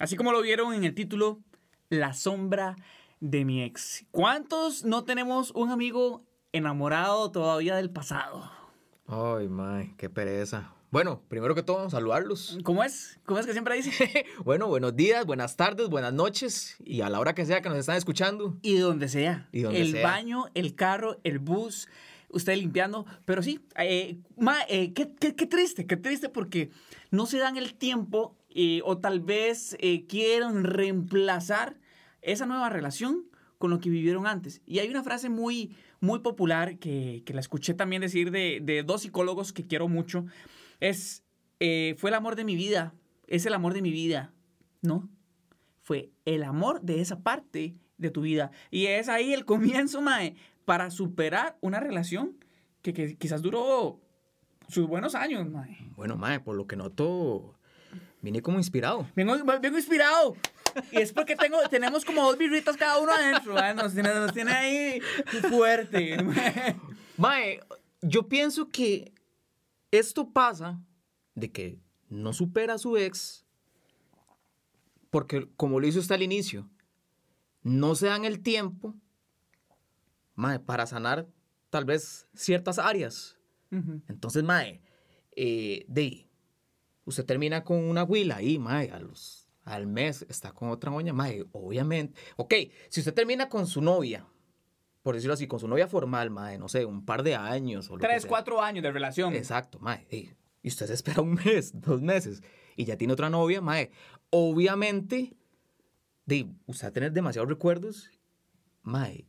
Así como lo vieron en el título, La sombra de mi ex. ¿Cuántos no tenemos un amigo enamorado todavía del pasado? Ay, mae, qué pereza. Bueno, primero que todo, saludarlos. ¿Cómo es? ¿Cómo es que siempre dice? bueno, buenos días, buenas tardes, buenas noches y a la hora que sea que nos están escuchando. Y donde sea. Y donde el sea. baño, el carro, el bus, usted limpiando. Pero sí, eh, ma, eh, qué, qué- qué triste, qué triste porque no se dan el tiempo eh, o tal vez eh, quieren reemplazar esa nueva relación con lo que vivieron antes. Y hay una frase muy, muy popular que, que la escuché también decir de, de dos psicólogos que quiero mucho. Es, eh, fue el amor de mi vida, es el amor de mi vida, ¿no? Fue el amor de esa parte de tu vida. Y es ahí el comienzo, Mae, para superar una relación que, que quizás duró sus buenos años, Mae. Bueno, mae, por lo que noto, vine como inspirado. Vengo, vengo inspirado. Y es porque tengo, tenemos como dos birritas cada uno adentro. mae. Nos, tiene, nos tiene ahí fuerte. Mae, yo pienso que esto pasa de que no supera a su ex porque, como lo hizo usted al inicio, no se dan el tiempo mae, para sanar tal vez ciertas áreas. Ujú. Entonces, mae, eh, de, usted termina con una huila ahí, mae, a los, al mes está con otra doña, mae, obviamente. Ok, si usted termina con su novia, por decirlo así, con su novia formal, mae, no sé, un par de años o Tres, cuatro años de relación. Exacto, mae. Y usted se espera un mes, dos meses, y ya tiene otra novia, mae. Obviamente, de, usted va a tener demasiados recuerdos, mae.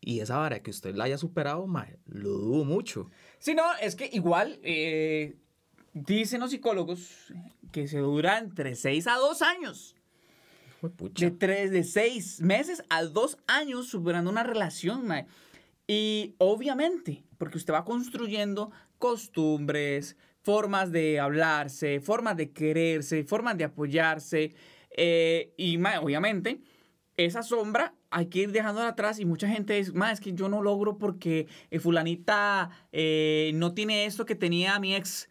Y esa vara que usted la haya superado, mae, lo dudo mucho. Sí, no, es que igual eh, dicen los psicólogos que se dura entre seis a dos años. Juepucha. De tres, de seis meses a dos años superando una relación, mae. Y obviamente, porque usted va construyendo costumbres, formas de hablarse, formas de quererse, formas de apoyarse. eh, y mae, obviamente, esa sombra hay que ir dejándola atrás y mucha gente es, más es que yo no logro porque eh, fulanita eh, no tiene esto que tenía mi ex.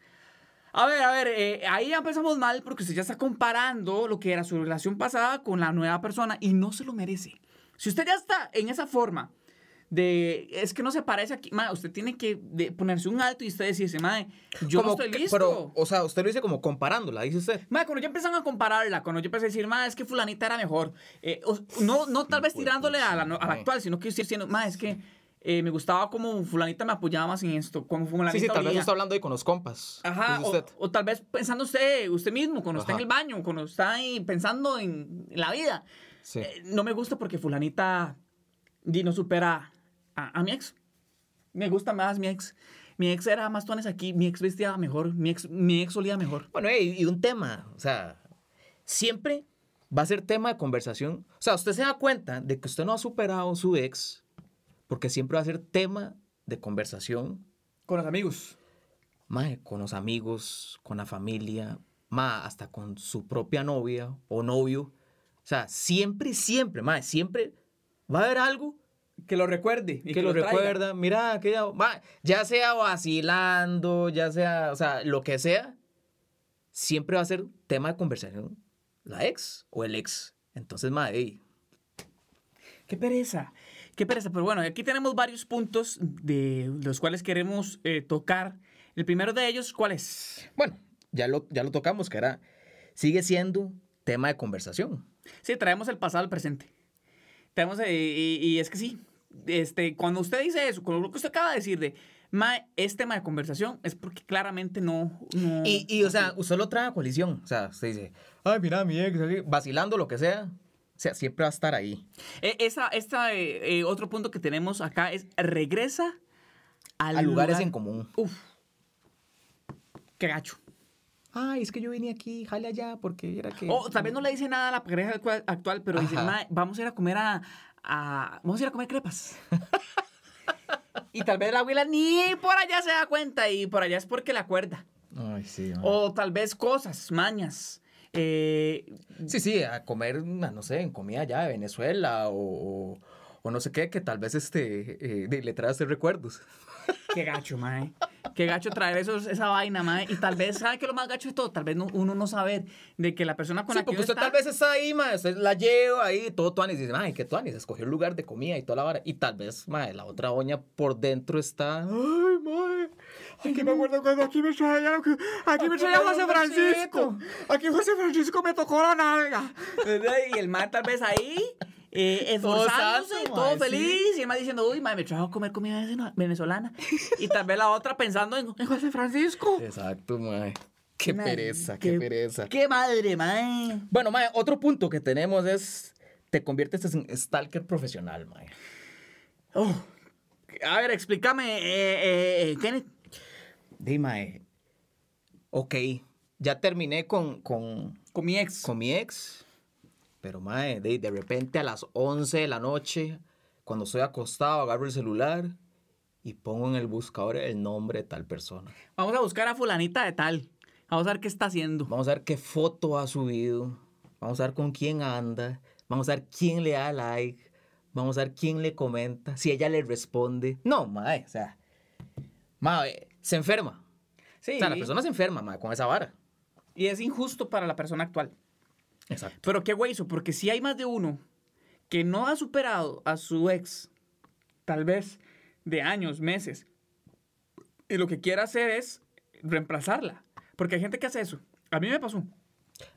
A ver, a ver, eh, ahí ya empezamos mal porque usted ya está comparando lo que era su relación pasada con la nueva persona y no se lo merece. Si usted ya está en esa forma de, es que no se parece aquí, ma, usted tiene que de- ponerse un alto y usted decirse, mae, yo no estoy listo. Pero, o sea, usted lo dice como comparándola, dice usted. Madre, cuando ya empiezan a compararla, cuando yo empecé a decir, madre, es que fulanita era mejor. eh, o- no, no tal vez tirándole a la, a la actual, sino que diciendo, madre, es que eh, me gustaba como fulanita me apoyaba más en esto, como fulanita Sí, sí, tal vez olía". está hablando ahí con los compas. Ajá, o, o tal vez pensando usted, usted mismo, cuando está en Ajá. el baño, cuando está ahí pensando en la vida. Sí. Eh, no me gusta porque fulanita no supera a, a mi ex. Me gusta más mi ex. Mi ex era más tuanes aquí, mi ex vestía mejor, mi ex, mi ex olía mejor. Bueno, ey, y un tema, o sea, siempre va a ser tema de conversación. O sea, usted se da cuenta de que usted no ha superado a su ex porque siempre va a ser tema de conversación, Con los amigos. más con los amigos, con la familia, más hasta con su propia novia o novio. O sea, siempre, siempre, más siempre va a haber algo Que lo recuerde. y que, lo, traiga. recuerda. Mira, aquella, ma, ya sea vacilando, ya sea, o sea, lo que sea, siempre va a ser tema de conversación la ex o el ex. Entonces, madre, Qué pereza. Qué pereza. Pero bueno, aquí tenemos varios puntos de los cuales queremos eh, tocar. El primero de ellos, ¿cuál es? bueno, ya lo, ya lo tocamos, que era, sigue siendo tema de conversación. Sí, traemos el pasado al presente. Traemos, eh, y, y es que sí, este, cuando usted dice eso, con lo que usted acaba de decir de, ma, es tema de conversación, es porque claramente no... no- Y, y, o sea, usted lo trae a colisión. O sea, usted dice, ay, mira, mi ex, vacilando, lo que sea. Sea, siempre va a estar ahí. Eh, esa, esta, eh, eh, otro punto que tenemos acá es regresa al A lugares lugar- en común. Uf. Qué gacho. Ay, es que yo vine aquí, jale allá, porque era que... O tal vez no le dice nada a la pareja actual, pero dice, Ajá. "Ma, vamos a ir a comer a, a- Vamos a ir a comer crepas. y tal vez la abuela ni por allá se da cuenta y por allá es porque la acuerda. Ay, sí. O tal vez cosas, mañas. Eh, Sí, sí, a comer, no sé, en comida allá de Venezuela o, o- no sé qué, que tal vez este, eh, le trae a usted recuerdos. Qué gacho, mae. Qué gacho traer esos, esa vaina, mae. Y tal vez, ¿sabe qué es lo más gacho de todo? Tal vez no- uno no saber de que la persona con Sí, la que porque usted está... tal vez está ahí, mae, usted la lleva ahí, todo tuanis, y dice, ay, qué tuanis, escogió el lugar de comida y toda la vara. Y tal vez, mae, la otra doña por dentro está, ay, mae, Aquí me acuerdo cuando aquí me traía, aquí me traía José Francisco. Aquí José Francisco me tocó la nalga. ¿Verdad? Y el mae tal vez ahí, eh, Todo esforzándose, santo, todo feliz. Y el mae diciendo, uy, mae, me trajo a comer comida vene- venezolana. Y tal vez la otra pensando en, en José Francisco. Exacto, mae. Qué Mae, pereza, qué, pereza. Qué madre, mae. Bueno, mae, otro punto que tenemos es, te conviertes en stalker profesional, mae. Oh. A ver, explícame, eh, eh, Kenneth. Di, mae, ok, ya terminé con, con, Con mi ex. con mi ex, pero mae, de, de repente a las 11 de la noche, cuando estoy acostado, agarro el celular y pongo en el buscador el nombre de tal persona. Vamos a buscar a fulanita de tal. Vamos a ver qué está haciendo. Vamos a ver qué foto ha subido, vamos a ver con quién anda, vamos a ver quién le da like, vamos a ver quién le comenta, si ella le responde. No, mae, o sea, mae, se enferma. Sí. O sea, la persona se enferma, mae, con esa vara. Y es injusto para la persona actual. Exacto. Pero qué güey porque si hay más de uno que no ha superado a su ex, tal vez de años, meses, y lo que quiere hacer es reemplazarla. Porque hay gente que hace eso. A mí me pasó.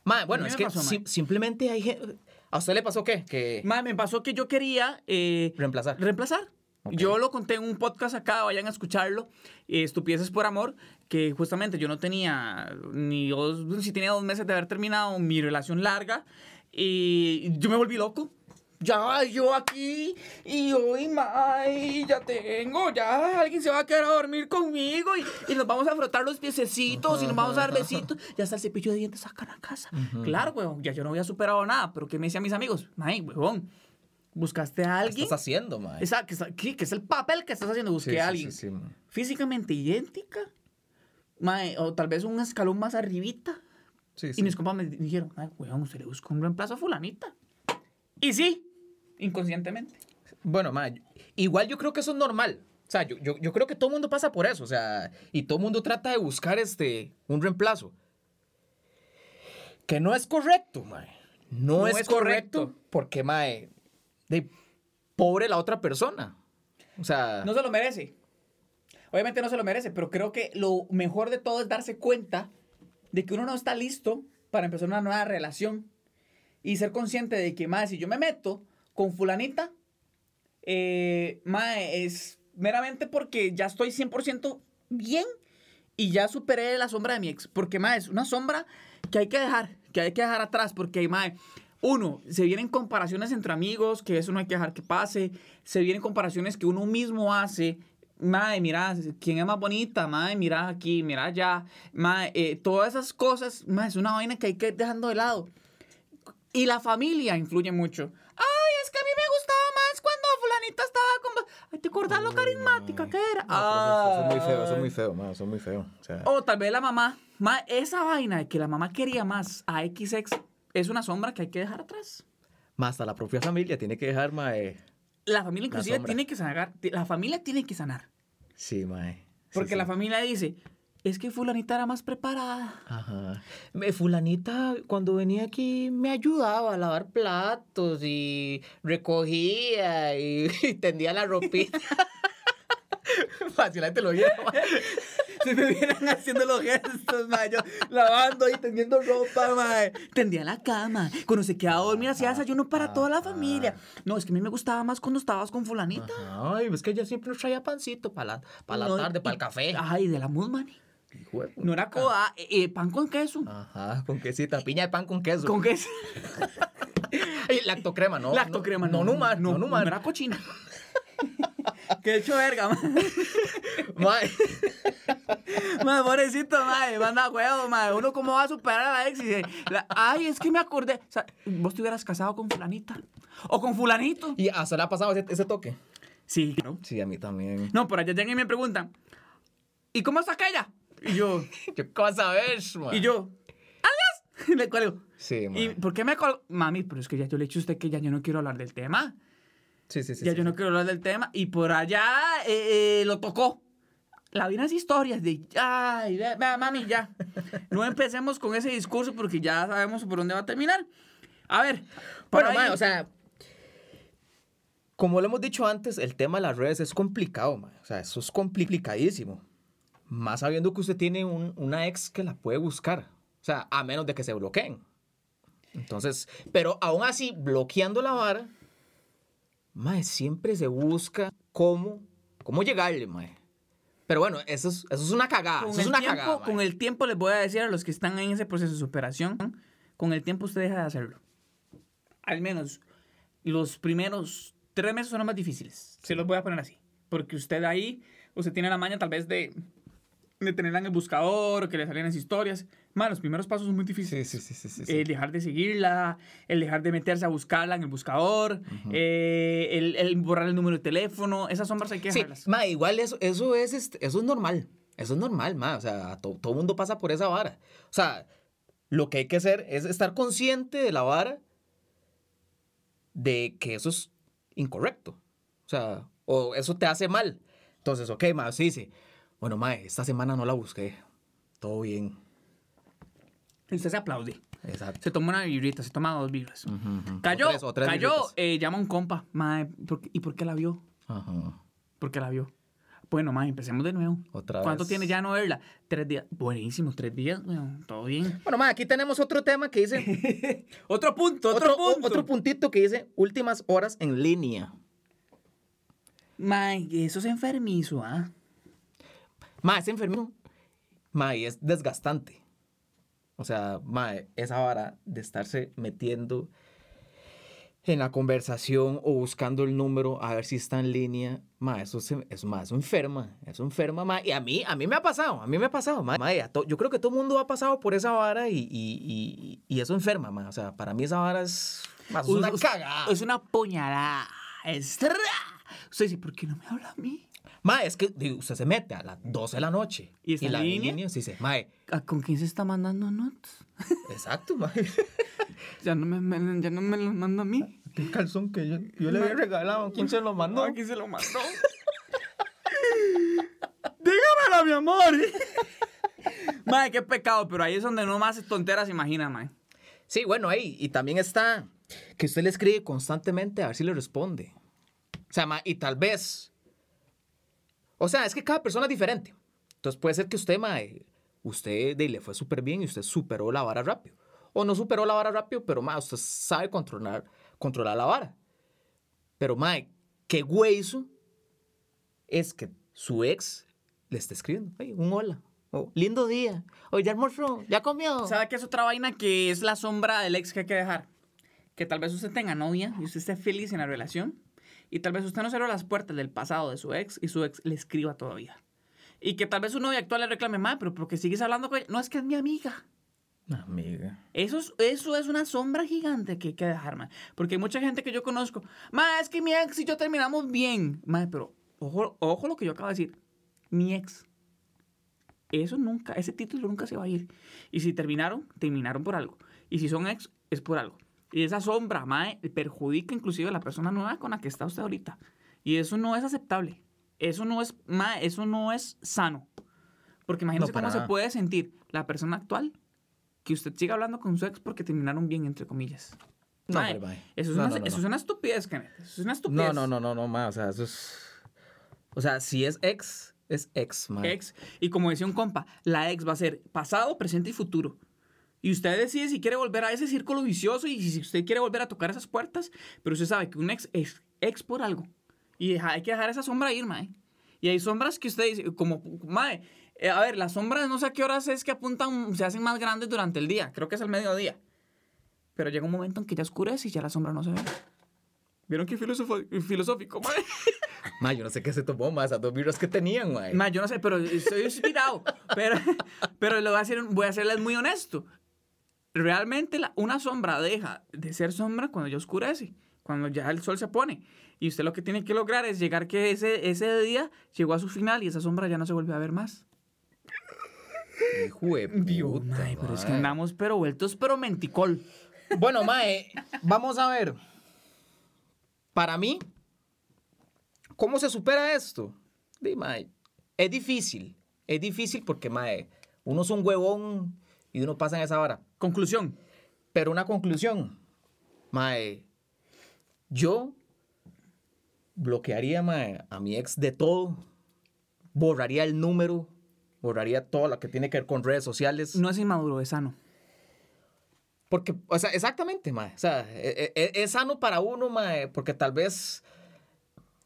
Mae, bueno, es que pasó, simplemente hay gente... ¿A usted le pasó qué? Que Ma, me pasó que yo quería eh, reemplazar. reemplazar. Yo lo conté en un podcast acá, vayan a escucharlo, eh, Estupideces por Amor, que justamente yo no tenía ni dos, si tenía dos meses de haber terminado mi relación larga, y yo me volví loco. Ya, yo aquí, y hoy, mae, ya tengo, ya alguien se va a quedar a dormir conmigo, y, y nos vamos a frotar los piececitos, y nos vamos a dar besitos, ya hasta el cepillo de dientes sacan a casa. Claro, weón, ya yo no había superado nada, pero ¿qué me decían mis amigos? Mae, weón, buscaste a ¿Qué alguien estás haciendo, mae? esa- que, que- es el papel que estás haciendo. Busqué Sí, a alguien sí, sí, mae. físicamente idéntica. mae, o tal vez un escalón más arribita. Sí, Y sí. mis compas me dijeron, ay, weón, usted le buscó un reemplazo a fulanita. Y sí, inconscientemente. Bueno, mae, igual yo creo que eso es normal. O sea, yo, yo, yo creo que todo el mundo pasa por eso. O sea, y todo el mundo trata de buscar este, un reemplazo. Que no es correcto, mae. No, No es, es correcto, correcto. porque, mae, de pobre la otra persona. O sea, No se lo merece. Obviamente no se lo merece, pero creo que lo mejor de todo es darse cuenta de que uno no está listo para empezar una nueva relación. Y ser consciente de que, mae, si yo me meto con fulanita, eh, mae, es meramente porque ya estoy 100% bien y ya superé la sombra de mi ex. Porque, mae, es una sombra que hay que dejar, que hay que dejar atrás. Porque, mae, uno, se vienen comparaciones entre amigos, que eso no hay que dejar que pase. Se vienen comparaciones que uno mismo hace. Mae, mira, quién es más bonita, mae, mira aquí, mira allá. Mae, eh, todas esas cosas, mae, es una vaina que hay que ir dejando de lado. Y la familia influye mucho. Ay, es que a mí me gustaba más cuando fulanita estaba con... ¿te acordás lo carismática que era? eso, es muy feo, eso es muy feo, eso es muy feo. O sea, O tal vez la mamá. Ma, esa vaina de que la mamá quería más a XX es una sombra que hay que dejar atrás. más hasta la propia familia tiene que dejar, mae. La familia inclusive tiene que sanar. La familia tiene que sanar. Sí, mae. Porque sí. la familia dice, es que fulanita era más preparada. Ajá. Me- Fulanita, cuando venía aquí, me ayudaba a lavar platos y recogía y, y tendía la ropita. Fácilmente lo oyeron. Se me vienen haciendo los gestos, ma, yo lavando y tendiendo ropa, ma. Tendía la cama. Cuando se quedaba dormir, hacía desayuno para toda la familia. No, es que a mí me gustaba más cuando estabas con fulanita. Ay, es que ella siempre traía pancito para la, la No, tarde, para el café. Ay, de la. Hijo de No era coda, eh, eh, pan con queso. Ajá, con quesita, piña de pan con queso. ¿Con queso? Lactocrema, ¿no? Lactocrema, no. No, no, más, no, no, no más. era cochina. Qué hecho verga, man. Mae. Man, pobrecito, man. Manda huevo, man. Uno cómo va a superar a la ex y dice, la- ay, es que me acordé. O sea, vos te hubieras casado con fulanita. O con fulanito. ¿Y hasta le ha pasado ese, ese toque? Sí, claro. Sí, a mí también. No, por allá llegan y me preguntan, ¿y cómo está aquella? Y yo, ¿Qué cosa ves, mae? y yo, adiós. Le cuelgo. Sí, ¿Y mae. por qué me colgo? Mami, pero es que ya yo le he dicho a usted que ya yo no quiero hablar del tema. Sí, sí, sí. ya sí, yo no sí. quiero hablar del tema. Y por allá eh, eh, lo tocó. La vi unas historias de, ay, mami, ya. No empecemos con ese discurso porque ya sabemos por dónde va a terminar. A ver. Bueno, ahí- o sea, como lo hemos dicho antes, el tema de las redes es complicado, mae. O sea, eso es complicadísimo. Más sabiendo que usted tiene un- una ex que la puede buscar. O sea, a menos de que se bloqueen. Entonces, pero aún así, bloqueando la vara, mae, siempre se busca cómo, cómo llegarle, mae. Pero bueno, eso es, eso es una cagada. con Eso es el, una tiempo, cagada, con el tiempo les voy a decir a los que están en ese proceso de superación, con el tiempo usted deja de hacerlo. Al menos los primeros tres meses son los más difíciles. Se los voy a poner así. Porque usted ahí, usted tiene la maña tal vez de, de tenerla en el buscador o que le salgan las historias. Más, los primeros pasos son muy difíciles. Sí, sí, sí, sí, sí, sí. El dejar de seguirla, el dejar de meterse a buscarla en el buscador, eh, el, el borrar el número de teléfono, esas sombras hay que Sí, dejarlas. ma, igual eso, eso, es, este, eso es normal. Eso es normal, ma. O sea, to- todo mundo pasa por esa vara. O sea, lo que hay que hacer es estar consciente de la vara de que eso es incorrecto. O sea, o eso te hace mal. Entonces, ok, ma, sí, sí. Bueno, ma, esta semana no la busqué. Todo bien. Y usted se aplaude. Exacto. Se toma una vibrita, se toma dos vibras. Ujú, ujú. Cayó, O tres- o tres cayó, eh, llama a un compa. Mae, ¿por qué- ¿y por qué la vio? Ajá. ¿Por qué la vio? Bueno, mae, empecemos de nuevo. Otra ¿Cuánto vez. tiene ya no verla? Tres días. Buenísimo, tres días, weón, todo bien. Bueno, ma, aquí tenemos otro tema que dice... Otro punto, otro, otro, punto. otro puntito que dice últimas horas en línea. Mae, eso es enfermizo, ¿ah? Ma, es enfermo. Ma, y es desgastante. O sea, ma, esa vara de estarse metiendo en la conversación o buscando el número a ver si está en línea. Ma, eso, se- eso, ma, eso enferma. Eso enferma, ma. Y a mí, a mí me ha pasado, a mí me ha pasado, ma. Ma, to- yo creo que todo el mundo ha pasado por esa vara y, y- y- y eso enferma, ma. O sea, para mí esa vara es, ma, es una cagada. Es una puñalada. Es... Usted dice, ¿por qué no me habla a mí? Ma, es que digo, usted se mete a las 12 de la noche. ¿Y está en la línea? sí, sí. Ma, ¿A- ¿Con quién se está mandando notes? exacto, ma. Ya no me, me- ya no me lo manda a mí. El calzón que yo, yo le había regalado. ¿Quién se lo mandó? ¿A quién se lo mandó? Dígamelo, mi amor. Mae, qué pecado, pero ahí es donde no más tonteras se imagina, mae. Sí, bueno, ahí. Y también está que usted le escribe constantemente a ver si le responde. O sea, y tal vez. O sea, es que cada persona es diferente. Entonces puede ser que usted, ma, usted de, le fue súper bien y usted superó la vara rápido. O no superó la vara rápido, pero ma, usted sabe controlar, controlar la vara. Pero, ma, qué hueso es que su ex le está escribiendo. "Ay, un hola. O, lindo día. O ya almorzó. Ya comió. ¿Sabe qué es otra vaina que es la sombra del ex que hay que dejar? Que tal vez usted tenga novia y usted esté feliz en la relación y tal vez usted no cerró las puertas del pasado de su ex y su ex le escriba todavía. Y que tal vez su novia actual le reclame, mae, pero porque sigues hablando con ella. No, es que es mi amiga. Amiga. Eso es, eso es una sombra gigante que hay que dejar, mae. Porque hay mucha gente que yo conozco, mae, es que mi ex y yo terminamos bien. Mae, pero ojo, ojo lo que yo acabo de decir. Mi ex. Eso nunca, ese título nunca se va a ir. Y si terminaron, terminaron por algo. Y si son ex, es por algo. Y esa sombra, mae, perjudica inclusive a la persona nueva con la que está usted ahorita. Y eso no es aceptable. Eso no es, mae, eso no es sano. Porque imagínese No, cómo se nada. puede sentir la persona actual que usted siga hablando con su ex porque terminaron bien, entre comillas. No, Mae, mae. Eso, es No, una, eso es una estupidez, Kenneth. Eso es una estupidez. No, no, no, no, no, ma, o sea, eso es... O sea, si es ex, es ex, ma. Ex. Y como decía un compa, la ex va a ser pasado, presente y futuro. Y usted decide si quiere volver a ese círculo vicioso y si usted quiere volver a tocar esas puertas, pero usted sabe que un ex es ex por algo. Y deja- hay que dejar esa sombra ir, mae. Y hay sombras que usted dice, como, mae, eh, a ver, las sombras no sé a qué horas es que apuntan, se hacen más grandes durante el día. Creo que es al mediodía. Pero llega un momento en que ya oscurece y ya la sombra no se ve. ¿Vieron qué filosófico, mae? Ma, yo no sé qué se tomó, ma, esas dos birras que tenían, ma. Ma, yo no sé, pero estoy inspirado. pero, pero lo voy a, hacer, voy a serles muy honesto. Realmente la- una sombra deja de ser sombra cuando ya oscurece, cuando ya el sol se pone. Y usted lo que tiene que lograr es llegar que ese, ese día llegó a su final y esa sombra ya no se vuelve a ver más. Hijo de puta, Ay, pero es que andamos pero vueltos, pero menticol. Bueno, mae, vamos a ver. Para mí, ¿Cómo se supera esto? Di, mae, es difícil. Es difícil porque, mae, uno es un huevón y uno pasa en esa vara. Conclusión. Pero una conclusión, mae, yo bloquearía mae, a mi ex de todo, borraría el número, borraría todo lo que tiene que ver con redes sociales. No es inmaduro, es sano. Porque, o sea, exactamente, mae. O sea, e- e- es, sano para uno, mae, porque tal vez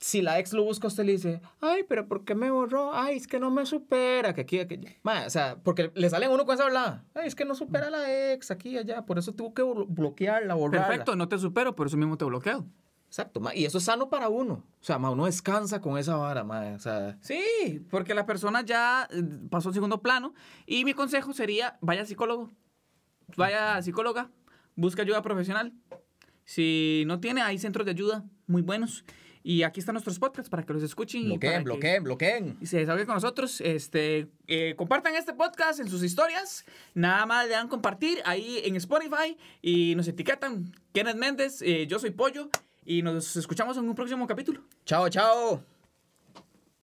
si la ex lo busca, usted le dice, ay, pero ¿por qué me borró? Ay, es que no me supera, que aquí, que Mae, o sea, porque le salen uno con esa hablada. Ay, es que no supera a la ex aquí allá, por eso tuvo que blo- bloquearla, borrarla. Perfecto, no te supero, por eso mismo te bloqueo. Exacto, mae, y eso es sano para uno. O sea, mae, uno descansa con esa vara, mae, o sea... Sí, porque la persona ya eh, pasó al segundo plano. Y mi consejo sería, vaya psicólogo, vaya a psicóloga, busca ayuda profesional. Si no tiene, hay centros de ayuda muy buenos. Y aquí están nuestros podcasts para que los escuchen. y Bloqueen, que- bloqueen, bloqueen. y se desahoguen con nosotros. Este, eh, compartan este podcast en sus historias. Nada más le dan compartir ahí en Spotify y nos etiquetan. Kenneth Méndez, eh, yo soy Pollo y nos escuchamos en un próximo capítulo. Chao, chao.